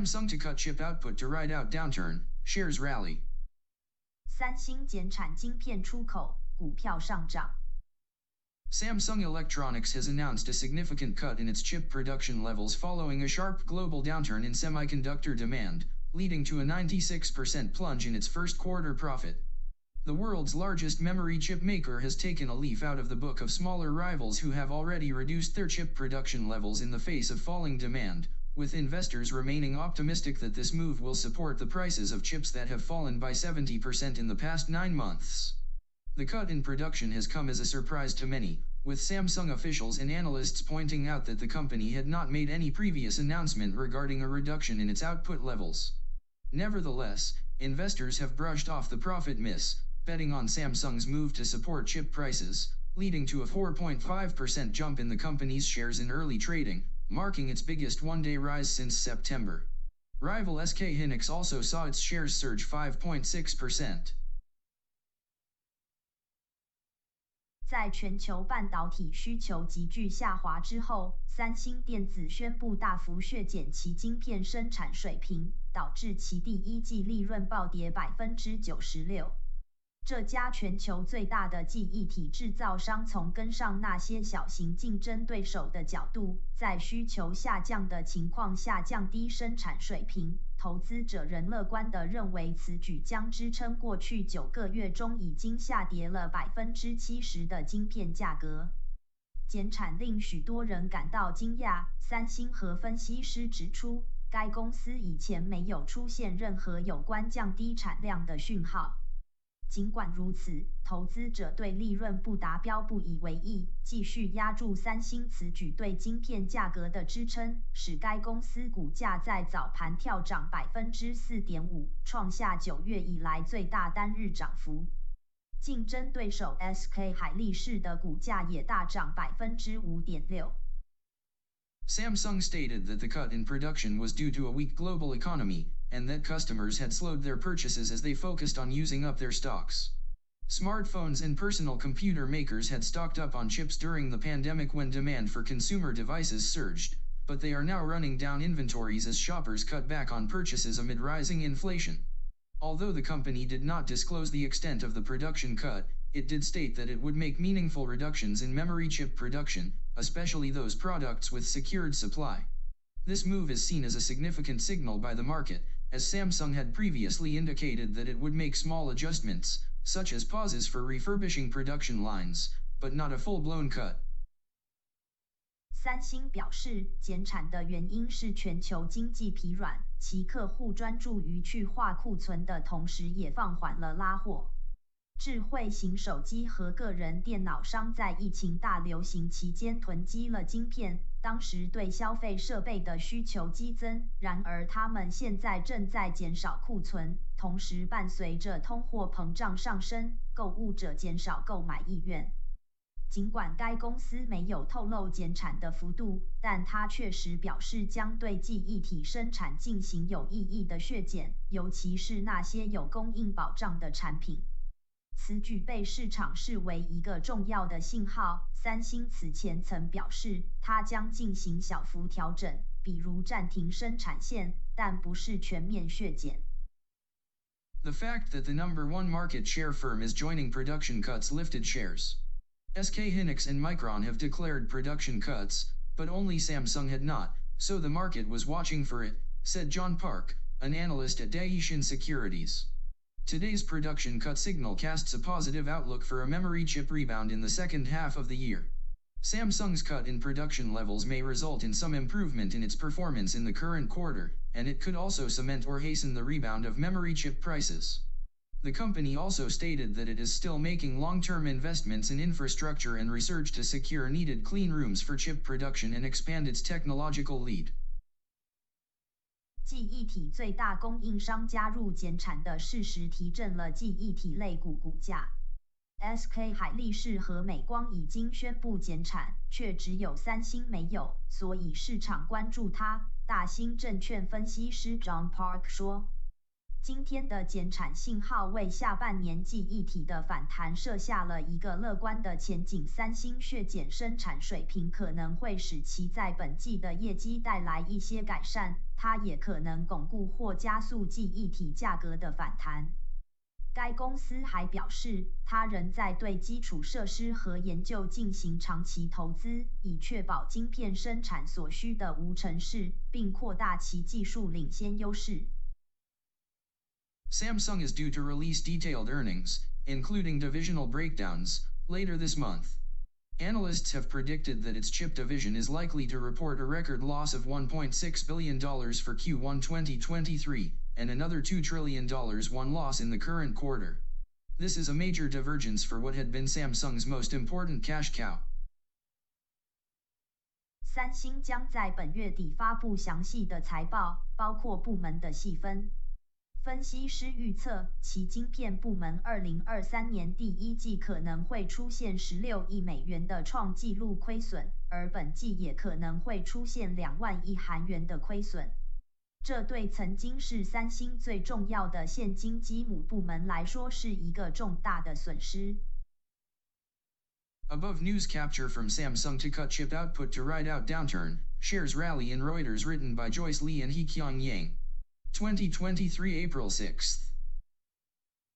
Samsung to cut chip output to ride out downturn, shares rally. 三星减产晶片出口，股票上涨。 Samsung Electronics has announced a significant cut in its chip production levels following a sharp global downturn in semiconductor demand, leading to a 96% plunge in its first quarter profit. The world's largest memory chip maker has taken a leaf out of the book of smaller rivals who have already reduced their chip production levels in the face of falling demand, with investors remaining optimistic that this move will support the prices of chips that have fallen by 70% in the past nine months. The cut in production has come as a surprise to many, with Samsung officials and analysts pointing out that the company had not made any previous announcement regarding a reduction in its output levels. Nevertheless, investors have brushed off the profit miss, betting on Samsung's move to support chip prices, leading to a 4.5% jump in the company's shares in early trading, marking its biggest one-day rise since September. Rival SK Hynix also saw its shares surge 5.6%. 在全球半导体需求急剧下滑之后，三星电子宣布大幅削减其晶片生产水平，导致其第一季利润暴跌百分之九十六。 这家全球最大的记忆体制造商从跟上那些小型竞争对手的角度，在需求下降的情况下降低生产水平。投资者仍乐观地认为此举将支撑过去九个月中已经下跌了百分之七十的晶片价格。减产令许多人感到惊讶。三星和分析师指出，该公司以前没有出现任何有关降低产量的讯号。尽管如此，投资者对利润不达标不以为意，继续压住三星此举对晶片价格的支撑，使该公司股价在早盘跳涨百分之四点五，创下九月以来最大单日涨幅。竞争对手 SK 海力士的股价也大涨百分之五点六。Samsung stated that the cut in production was due to a weak global economy, and that customers had slowed their purchases as they focused on using up their stocks. Smartphones and personal computer makers had stocked up on chips during the pandemic when demand for consumer devices surged, but they are now running down inventories as shoppers cut back on purchases amid rising inflation. Although the company did not disclose the extent of the production cut, it did state that it would make meaningful reductions in memory chip production, especially those products with secured supply. This move is seen as a significant signal by the market, as Samsung had previously indicated that it would make small adjustments, such as pauses for refurbishing production lines, but not a full-blown cut. 三星表示，减产的原因是全球经济疲软，其客户专注于去化库存的同时，也放缓了拉货。 智慧型手机和个人电脑商在疫情大流行期间囤积了晶片，当时对消费设备的需求激增。然而，他们现在正在减少库存，同时伴随着通货膨胀上升，购物者减少购买意愿。尽管该公司没有透露减产的幅度，但它确实表示将对记忆体生产进行有意义的削减，尤其是那些有供应保障的产品。此举被市场视为一个重要的信号。三星此前曾表示，它将进行小幅调整，比如暂停生产线，但不是全面削减。 The fact that the number one market share firm is joining production cuts lifted shares. SK Hynix and Micron have declared production cuts, but only Samsung had not, so the market was watching for it, said John Park, an analyst at Daishin Securities. Today's production cut signal casts a positive outlook for a memory chip rebound in the second half of the year. Samsung's cut in production levels may result in some improvement in its performance in the current quarter, and it could also cement or hasten the rebound of memory chip prices. The company also stated that it is still making long-term investments in infrastructure and research to secure needed clean rooms for chip production and expand its technological lead. 记忆体最大供应商加入减产的事实提振了记忆体类股股价。SK 海力士和美光已经宣布减产，却只有三星没有，所以市场关注它。大兴证券分析师 John Park 说。今天的减产信号为下半年记忆体的反弹设下了一个乐观的前景。三星削减生产水平可能会使其在本季的业绩带来一些改善，它也可能巩固或加速记忆体价格的反弹。该公司还表示，它仍在对基础设施和研究进行长期投资，以确保晶片生产所需的无尘室，并扩大其技术领先优势。Samsung is due to release detailed earnings, including divisional breakdowns, later this month. Analysts have predicted that its chip division is likely to report a record loss of $1.6 billion for Q1 2023, and another $2 trillion won loss in the current quarter. This is a major divergence for what had been Samsung's most important cash cow. 三星将在本月底发布详细的财报，包括部门的细分。分析师预测，其晶片部门2023年第一季可能会出现16亿美元的创纪录亏损，而本季也可能会出现2万亿韩元的亏损。这对曾经是三星最重要的现金基母部门来说是一个重大的损失。Above news capture from Samsung to cut chip output to ride out downturn, shares rally in Reuters written by Joyce Lee and He Kyung Yang. 2023 April 6th.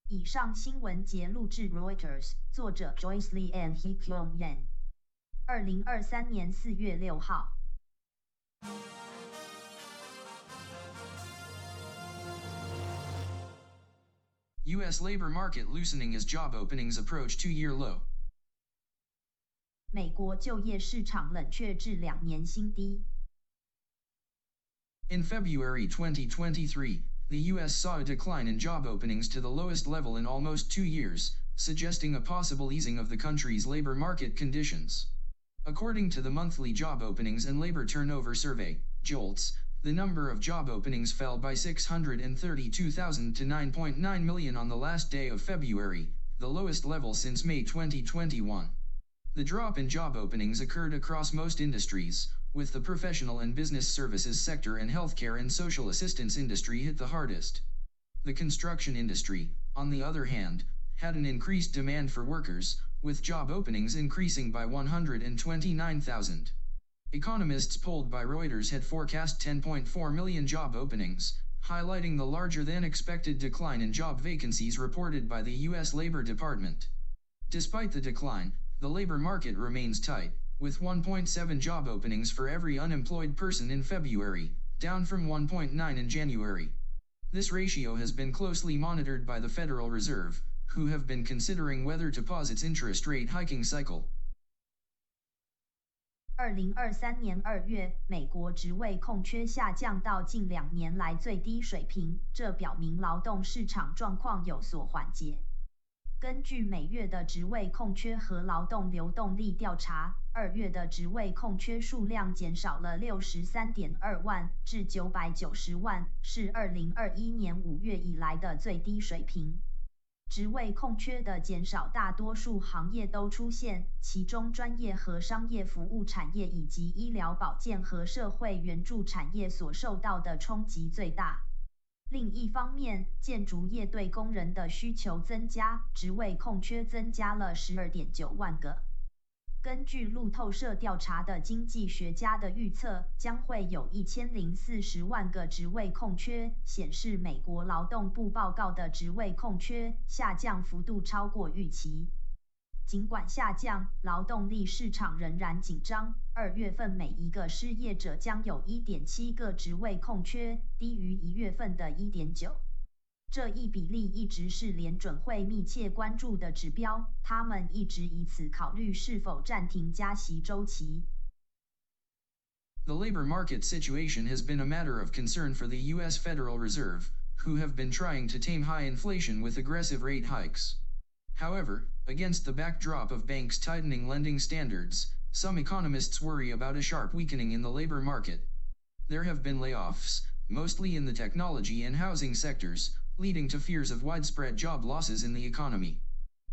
以上新闻节录自 Reuters，作者 Joyce Lee and He Kyung Yan。二零二三年四月六号。U.S. labor market loosening as job openings approach two-year low. 美国就业市场冷却至两年新低。 In February 2023, the U.S. saw a decline in job openings to the lowest level in almost two years, suggesting a possible easing of the country's labor market conditions. According to the monthly Job Openings and Labor Turnover Survey, JOLTS, the number of job openings fell by 632,000 to 9.9 million on the last day of February, the lowest level since May 2021. The drop in job openings occurred across most industries, with the professional and business services sector and healthcare and social assistance industry hit the hardest. The construction industry, on the other hand, had an increased demand for workers, with job openings increasing by 129,000. Economists polled by Reuters had forecast 10.4 million job openings, highlighting the larger than expected decline in job vacancies reported by the U.S. Labor Department. Despite the decline, the labor market remains tight, with 1.7 job openings for every unemployed person in February, down from 1.9 in January. This ratio has been closely monitored by the Federal Reserve, who have been considering whether to pause its interest rate hiking cycle. 二零二三年二月，美国职位空缺下降到近两年来最低水平，这表明劳动市场状况有所缓解。 根据每月的职位空缺和劳动流动力调查，二月的职位空缺数量减少了六十三点二万，至九百九十万，是二零二一年五月以来的最低水平。职位空缺的减少，大多数行业都出现，其中专业和商业服务产业以及医疗保健和社会援助产业所受到的冲击最大。另一方面，建筑业对工人的需求增加，职位空缺增加了十二点九万个。根据路透社调查的经济学家的预测，将会有一千零四十万个职位空缺，显示美国劳动部报告的职位空缺下降幅度超过预期。尽管下降，劳动力市场仍然紧张。二月份每一个失业者将有一点七个职位空缺，低于一月份的一点九。这一比例一直是联准会密切关注的指标，他们一直以此考虑是否暂停加息周期。The labor market situation has been a matter of concern for the U.S. Federal Reserve, who have been trying to tame high inflation with aggressive rate hikes. However, against the backdrop of banks tightening lending standards, some economists worry about a sharp weakening in the labor market. There have been layoffs, mostly in the technology and housing sectors, leading to fears of widespread job losses in the economy.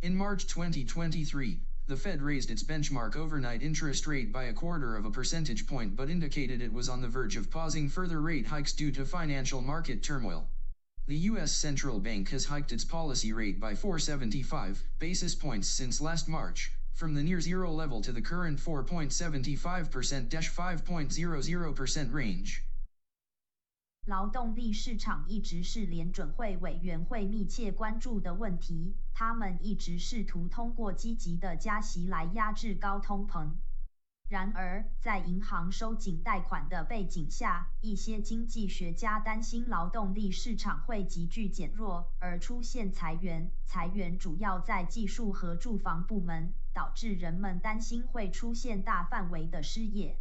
In March 2023, the Fed raised its benchmark overnight interest rate by a quarter of a percentage point but indicated it was on the verge of pausing further rate hikes due to financial market turmoil. The U.S. Central Bank has hiked its policy rate by 475 basis points since last March, from the near zero level to the current 4.75%-5.00% range. 劳动力市场一直是联准会委员会密切关注的问题，他们一直试图通过积极的加息来压制高通膨。 然而，在银行收紧贷款的背景下，一些经济学家担心劳动力市场会急剧减弱，而出现裁员。裁员主要在技术和住房部门，导致人们担心会出现大范围的失业。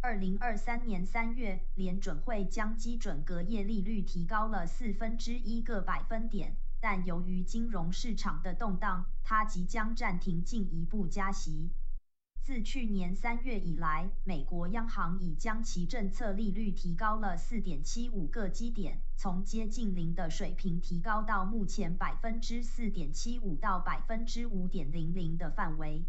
二零二三年三月，联准会将基准隔夜利率提高了四分之一个百分点，但由于金融市场的动荡，它即将暂停进一步加息。自去年三月以来，美国央行已将其政策利率提高了四点七五个基点，从接近零的水平提高到目前百分之四点七五到百分之五点零零的范围。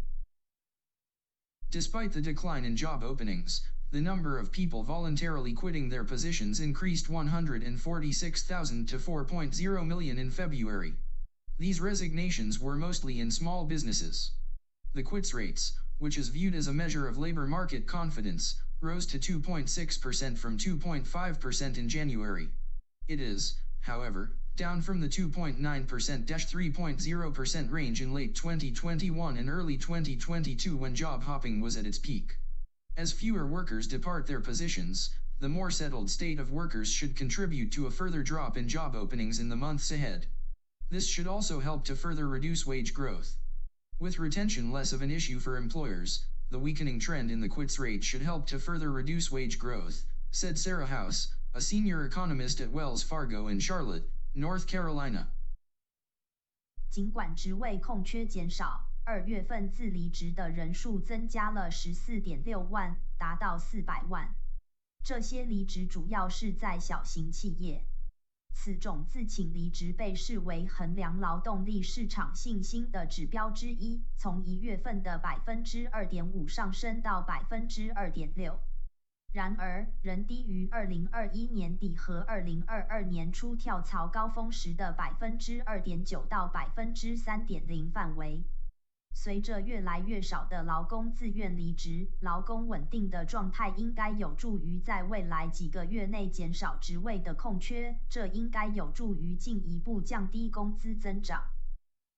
Despite the decline in job openings, the number of people voluntarily quitting their positions increased 146,000 to 4.0 million in February. These resignations were mostly in small businesses. The quits rates, which is viewed as a measure of labor market confidence, rose to 2.6% from 2.5% in January. It is, however, down from the 2.9%-3.0% range in late 2021 and early 2022 when job hopping was at its peak. As fewer workers depart their positions, the more settled state of workers should contribute to a further drop in job openings in the months ahead. This should also help to further reduce wage growth. With retention less of an issue for employers, the weakening trend in the quits rate should help to further reduce wage growth, said Sarah House, a senior economist at Wells Fargo in Charlotte, North Carolina. 尽管职位空缺减少，二月份自离职的人数增加了十四点六万，达到四百万。这些离职主要是在小型企业。 此种自请离职被视为衡量劳动力市场信心的指标之一，从一月份的百分之二点五上升到百分之二点六。然而，仍低于二零二一年底和二零二二年初跳槽高峰时的百分之二点九到百分之三点零范围。随着越来越少的劳工自愿离职，劳工稳定的状态应该有助于在未来几个月内减少职位的空缺，这应该有助于进一步降低工资增长。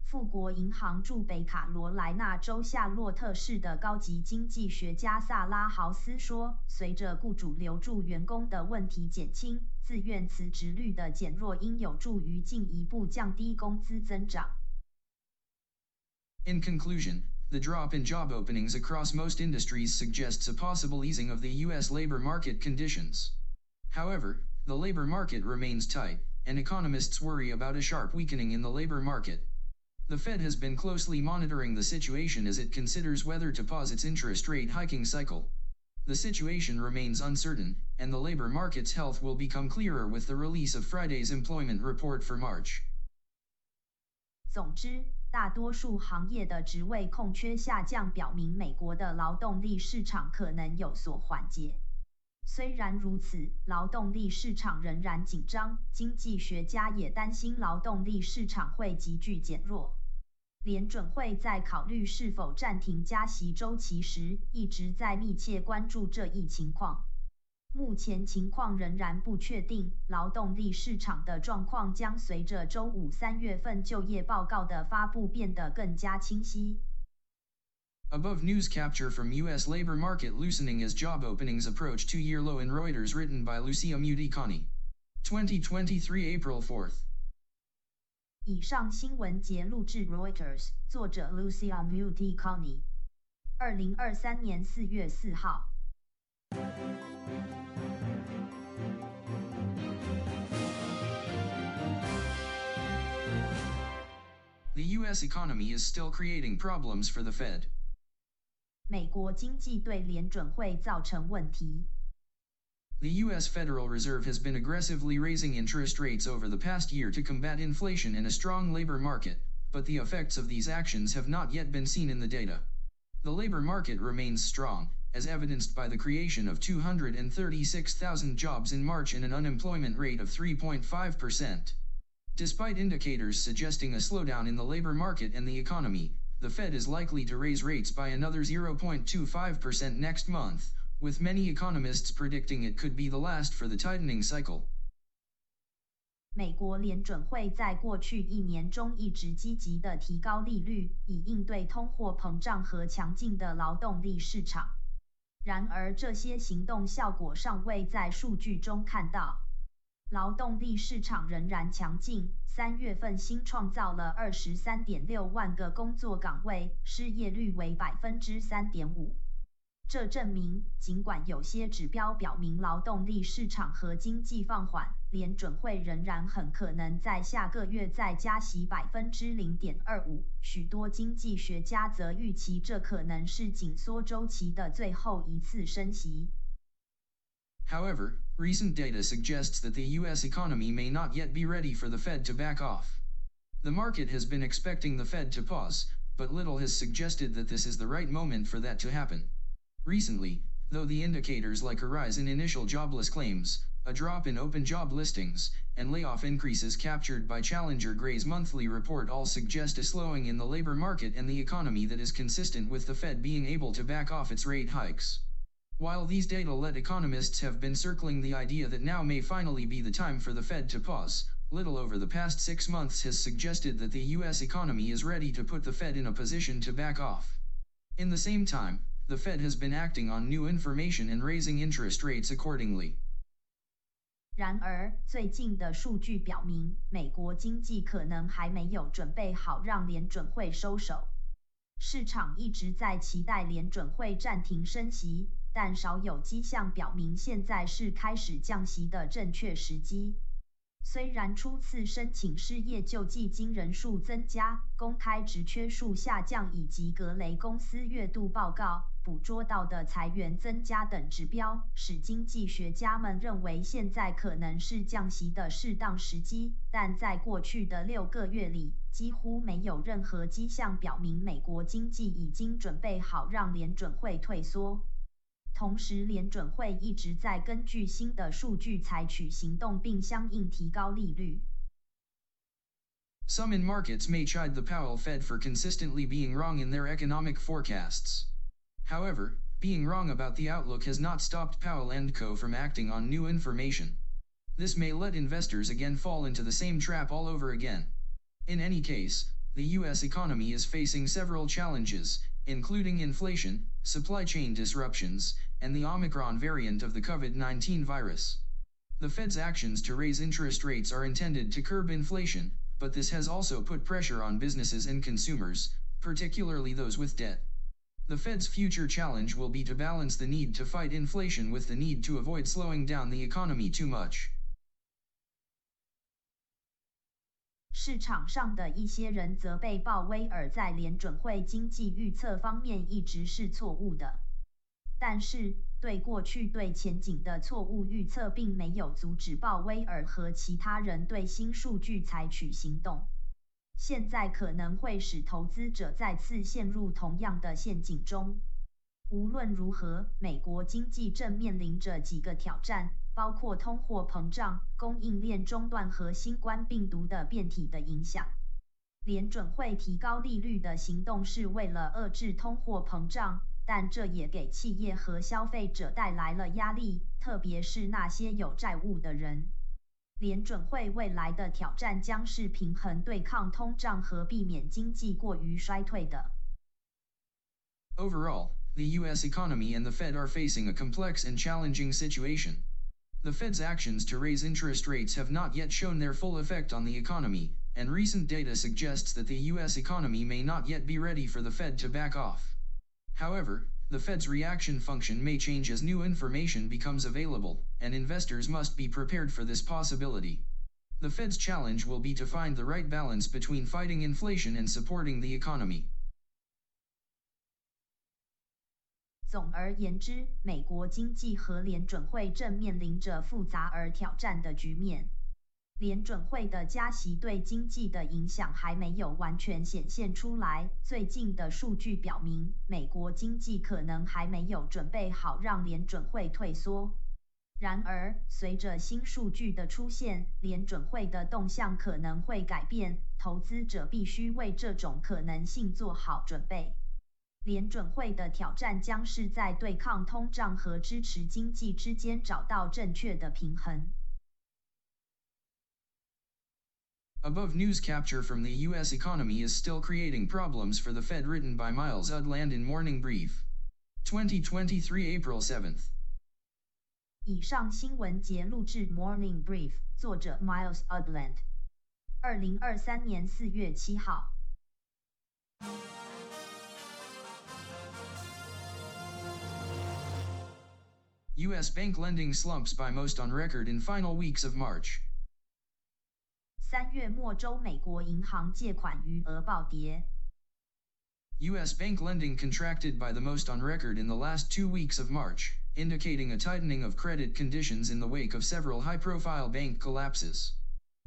富国银行驻北卡罗来纳州夏洛特市的高级经济学家萨拉豪斯说：“随着雇主留住员工的问题减轻，自愿辞职率的减弱应有助于进一步降低工资增长。” In conclusion, the drop in job openings across most industries suggests a possible easing of the U.S. labor market conditions. However, the labor market remains tight, and economists worry about a sharp weakening in the labor market. The Fed has been closely monitoring the situation as it considers whether to pause its interest rate hiking cycle. The situation remains uncertain, and the labor market's health will become clearer with the release of Friday's employment report for March. 总之，大多数行业的职位空缺下降，表明美国的劳动力市场可能有所缓解。虽然如此，劳动力市场仍然紧张。经济学家也担心劳动力市场会急剧减弱。联准会在考虑是否暂停加息周期时，一直在密切关注这一情况。目前情况仍然不确定，劳动力市场的状况将随着周五三月份就业报告的发布变得更加清晰。Above news capture from U.S. labor market loosening as job openings approach two-year low in Reuters written by Lucia Mutikani. 2023 April 4th. 以上新闻节录至 Reuters，作者 Lucia Mutikani，二零二三年四月四号。The U.S. economy is still creating problems for the Fed. 美国经济对联准会造成问题。The U.S. Federal Reserve has been aggressively raising interest rates over the past year to combat inflation and a strong labor market, but the effects of these actions have not yet been seen in the data. The labor market remains strong, as evidenced by the creation of 236,000 jobs in March and an unemployment rate of 3.5%. Despite indicators suggesting a slowdown in the labor market and the economy, the Fed is likely to raise rates by another 0.25% next month, with many economists predicting it could be the last for the tightening cycle. 美国联准会在过去一年中一直积极的提高利率，以应对通货膨胀和强劲的劳动力市场。 然而，这些行动效果尚未在数据中看到。劳动力市场仍然强劲，三月份新创造了二十三点六万个工作岗位，失业率为百分之三点五。这证明，尽管有些指标表明劳动力市场和经济放缓，联准会仍然很可能在下个月再加息百分之零点二五。许多经济学家则预期这可能是紧缩周期的最后一次升息。However, recent data suggests that the U.S. economy may not yet be ready for the Fed to back off. The market has been expecting the Fed to pause, but little has suggested that this is the right moment for that to happen. Recently, though the indicators like a rise in initial jobless claims, a drop in open job listings, and layoff increases captured by Challenger Gray's monthly report all suggest a slowing in the labor market and the economy that is consistent with the Fed being able to back off its rate hikes. While these data let economists have been circling the idea that now may finally be the time for the Fed to pause, little over the past six months has suggested that the U.S. economy is ready to put the Fed in a position to back off. In the same time, the Fed has been acting on new information and raising interest rates accordingly. 然而，最近的数据表明，美国经济可能还没有准备好让联准会收手。市场一直在期待联准会暂停升息，但少有迹象表明现在是开始降息的正确时机。虽然初次申请失业救济金人数增加，公开职缺数下降，以及格雷公司月度报告捕捉到的裁员增加等指标，使经济学家们认为现在可能是降息的适当时机，但在过去的六个月里，几乎没有任何迹象表明美国经济已经准备好让联准会退缩。同时，联准会一直在根据新的数据采取行动，并相应提高利率。Some in markets may chide the Powell Fed for consistently being wrong in their economic forecasts. However, being wrong about the outlook has not stopped Powell and Co. from acting on new information. This may let investors again fall into the same trap all over again. In any case, the U.S. economy is facing several challenges, including inflation, supply chain disruptions, and the Omicron variant of the COVID-19 virus. The Fed's actions to raise interest rates are intended to curb inflation, but this has also put pressure on businesses and consumers, particularly those with debt. The Fed's future challenge will be to balance the need to fight inflation with the need to avoid slowing down the economy too much. 市场上的一些人则被鲍威尔在联准会经济预测方面一直是错误的。但是，对过去对前景的错误预测并没有阻止鲍威尔和其他人对新数据采取行动。现在可能会使投资者再次陷入同样的陷阱中。无论如何，美国经济正面临着几个挑战。包括通货膨胀、供应链中断和新冠病毒的变体的影响。联准会提高利率的行动是为了遏制通货膨胀，但这也给企业和消费者带来了压力，特别是那些有债务的人。联准会未来的挑战将是平衡对抗通胀和避免经济过于衰退的。Overall, the U.S. economy and the Fed are facing a complex and challenging situation. The Fed's actions to raise interest rates have not yet shown their full effect on the economy, and recent data suggests that the U.S. economy may not yet be ready for the Fed to back off. However, the Fed's reaction function may change as new information becomes available, and investors must be prepared for this possibility. The Fed's challenge will be to find the right balance between fighting inflation and supporting the economy. 总而言之，美国经济和联准会正面临着复杂而挑战的局面。联准会的加息对经济的影响还没有完全显现出来。最近的数据表明，美国经济可能还没有准备好让联准会退缩。然而，随着新数据的出现，联准会的动向可能会改变。投资者必须为这种可能性做好准备。联准会的挑战将是在对抗通胀和支持经济之间找到正确的平衡。Above news capture from the U.S. economy is still creating problems for the Fed written by Miles Udland in Morning Brief. 2023 April 7th. 以上新闻节录制 Morning Brief，作者 Miles Udland。二零二三年四月七号。 U.S. bank lending slumps by most on record in final weeks of March. 三月末周美国银行借款余额暴跌。U.S. bank lending contracted by the most on record in the last two weeks of March, indicating a tightening of credit conditions in the wake of several high-profile bank collapses.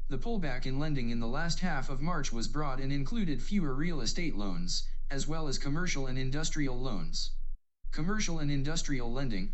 The pullback in lending in the last half of March was broad and included fewer real estate loans, as well as commercial and industrial loans. Commercial and industrial lending,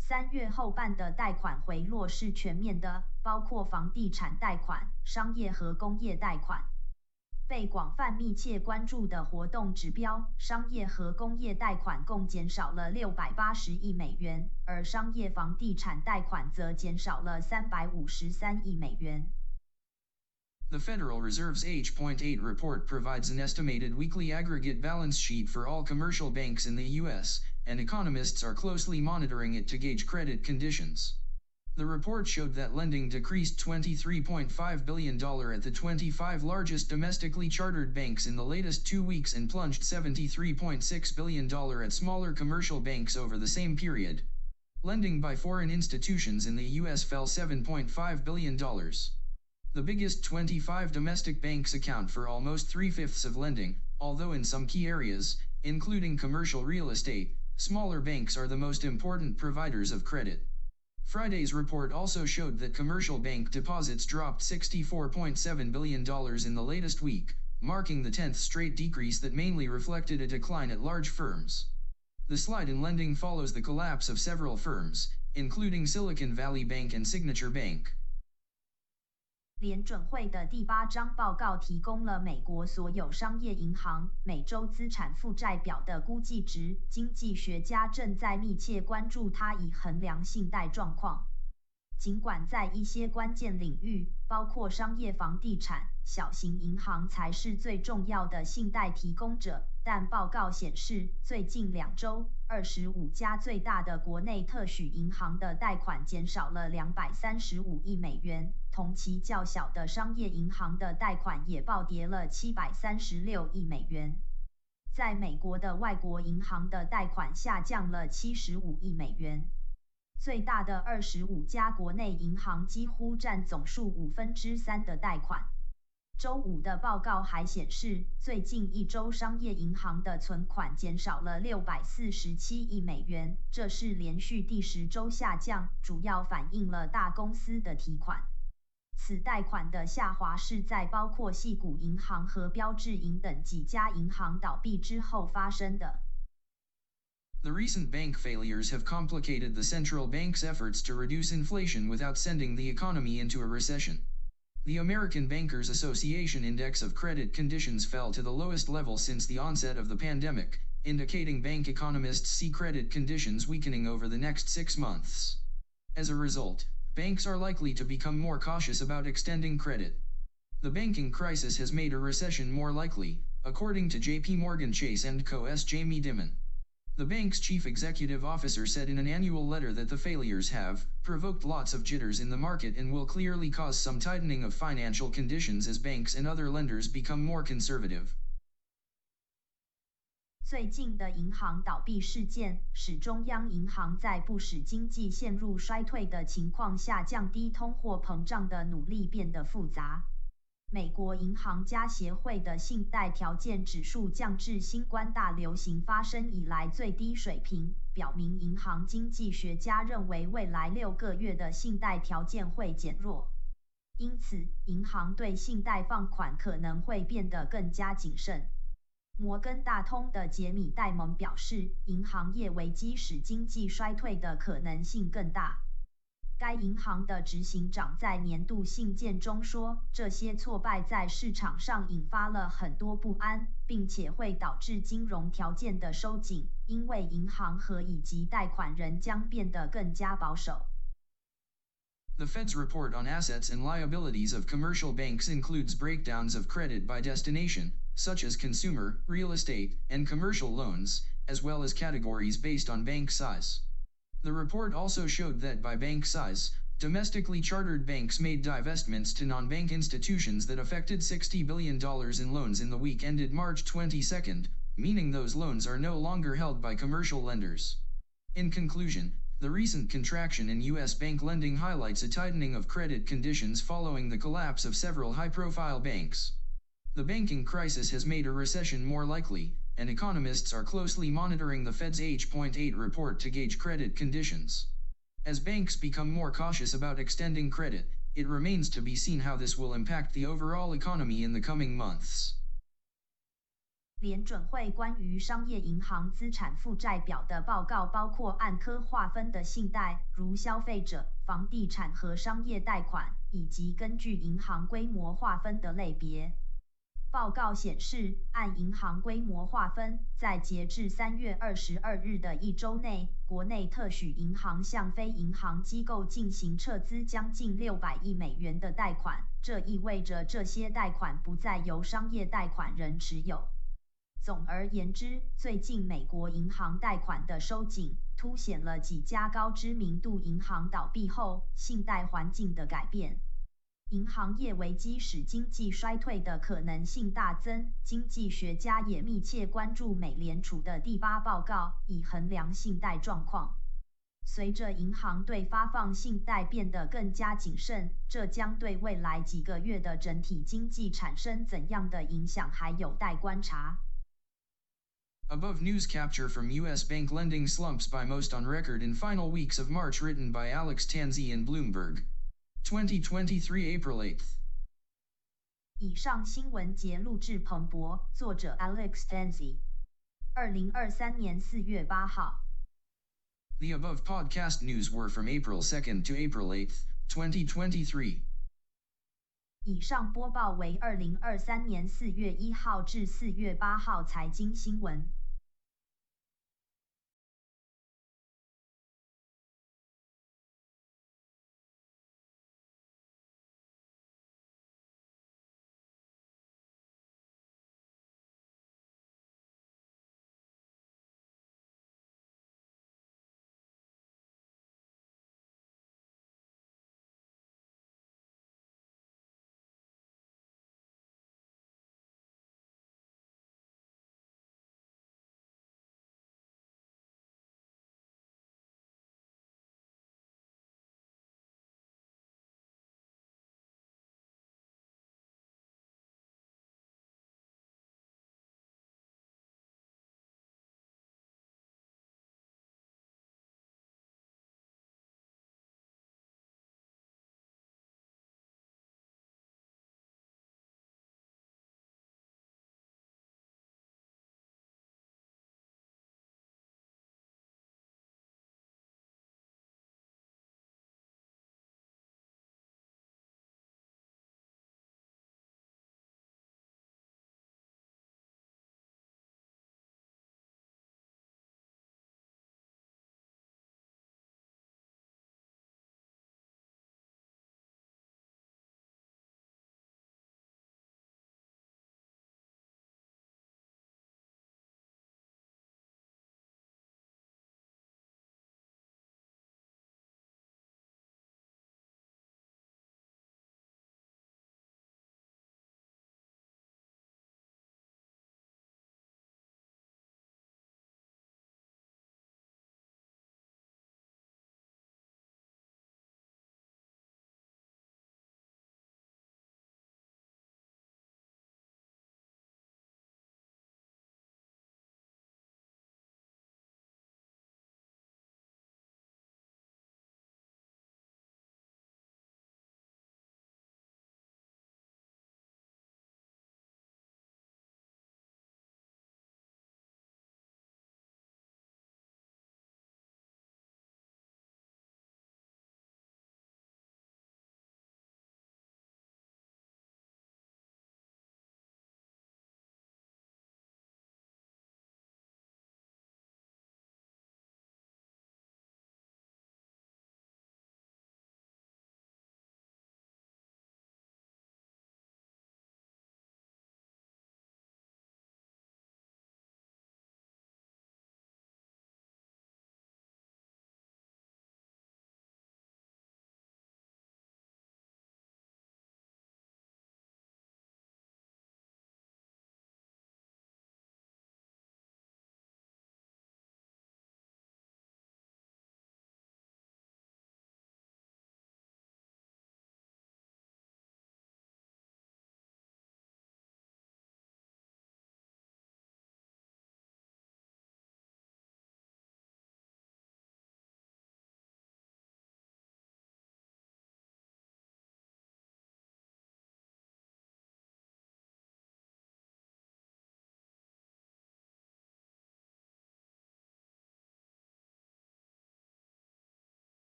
三月后半的贷款回落是全面的，包括房地产贷款、商业和工业贷款。被广泛密切关注的活动指标，商业和工业贷款共减少了六百八十亿美元，而商业房地产贷款则减少了三百五十三亿美元。The Federal Reserve's H.8 report provides an estimated weekly aggregate balance sheet for all commercial banks in the U.S., and economists are closely monitoring it to gauge credit conditions. The report showed that lending decreased $23.5 billion at the 25 largest domestically chartered banks in the latest two weeks and plunged $73.6 billion at smaller commercial banks over the same period. Lending by foreign institutions in the U.S. fell $7.5 billion. The biggest 25 domestic banks account for almost three fifths of lending, although in some key areas, including commercial real estate, smaller banks are the most important providers of credit. Friday's report also showed that commercial bank deposits dropped $64.7 billion in the latest week, marking the 10th straight decrease that mainly reflected a decline at large firms. The slide in lending follows the collapse of several firms, including Silicon Valley Bank and Signature Bank. 联准会的第八章报告提供了美国所有商业银行每周资产负债表的估计值。经济学家正在密切关注它，以衡量信贷状况。尽管在一些关键领域，包括商业房地产，小型银行才是最重要的信贷提供者，但报告显示，最近两周，二十五家最大的国内特许银行的贷款减少了两百三十五亿美元，同期较小的商业银行的贷款也暴跌了七百三十六亿美元。在美国的外国银行的贷款下降了七十五亿美元。最大的二十五家国内银行几乎占总数五分之三的贷款。周五的报告还显示，最近一周商业银行的存款减少了六百四十七亿美元，这是连续第十周下降，主要反映了大公司的提款。此贷款的下滑是在包括系股银行和标志银等几家银行倒闭之后发生的。The recent bank failures have complicated the central bank's efforts to reduce inflation without sending the economy into a recession. The American Bankers Association Index of Credit Conditions fell to the lowest level since the onset of the pandemic, indicating bank economists see credit conditions weakening over the next six months. As a result, banks are likely to become more cautious about extending credit. The banking crisis has made a recession more likely, according to JP Morgan Chase & Co.'s Jamie Dimon. The bank's chief executive officer said in an annual letter that the failures have provoked lots of jitters in the market and will clearly cause some tightening of financial conditions as banks and other lenders become more conservative. 最近的银行倒闭事件，使中央银行在不使经济陷入衰退的情况下降低通货膨胀的努力变得复杂。 美国银行家协会的信贷条件指数降至新冠大流行发生以来最低水平，表明银行经济学家认为未来六个月的信贷条件会减弱，因此银行对信贷放款可能会变得更加谨慎。摩根大通的杰米戴蒙表示，银行业危机使经济衰退的可能性更大。该银行的执行长在年度信件中说，这些挫败在市场上引发了很多不安，并且会导致金融条件的收紧，因为银行和以及贷款人将变得更加保守。The Fed's report on assets and liabilities of commercial banks includes breakdowns of credit by destination, such as consumer, real estate, and commercial loans, as well as categories based on bank size. The report also showed that by bank size, domestically chartered banks made divestments to non-bank institutions that affected $60 billion in loans in the week ended March 22, meaning those loans are no longer held by commercial lenders. In conclusion, the recent contraction in U.S. bank lending highlights a tightening of credit conditions following the collapse of several high-profile banks. The banking crisis has made a recession more likely, and economists are closely monitoring the Fed's H.8 report to gauge credit conditions. As banks become more cautious about extending credit, it remains to be seen how this will impact the overall economy in the coming months. 联准会关于商业银行资产负债表的报告包括按科划分的信贷，如消费者、房地产和商业贷款，以及根据银行规模划分的类别。 报告显示，按银行规模划分，在截至三月二十二日的一周内，国内特许银行向非银行机构进行撤资将近六百亿美元的贷款，这意味着这些贷款不再由商业贷款人持有。总而言之，最近美国银行贷款的收紧，凸显了几家高知名度银行倒闭后信贷环境的改变。银行业危机使经济衰退的可能性大增。经济学家也密切关注美联储的第八报告，以衡量信贷状况。随着银行对发放信贷变得更加谨慎，这将对未来几个月的整体经济产生怎样的影响，还有待观察。Above news capture from U.S. bank lending slumps by most on record in final weeks of March, written by Alex Tanzi and Bloomberg. 2023 April 8th. 以上新闻节录制彭博，作者 Alex Tanzi。二零二三年四月八号。The above podcast news were from April 2nd to April 8th, 2023. 以上播报为二零二三年四月一号至四月八号财经新闻。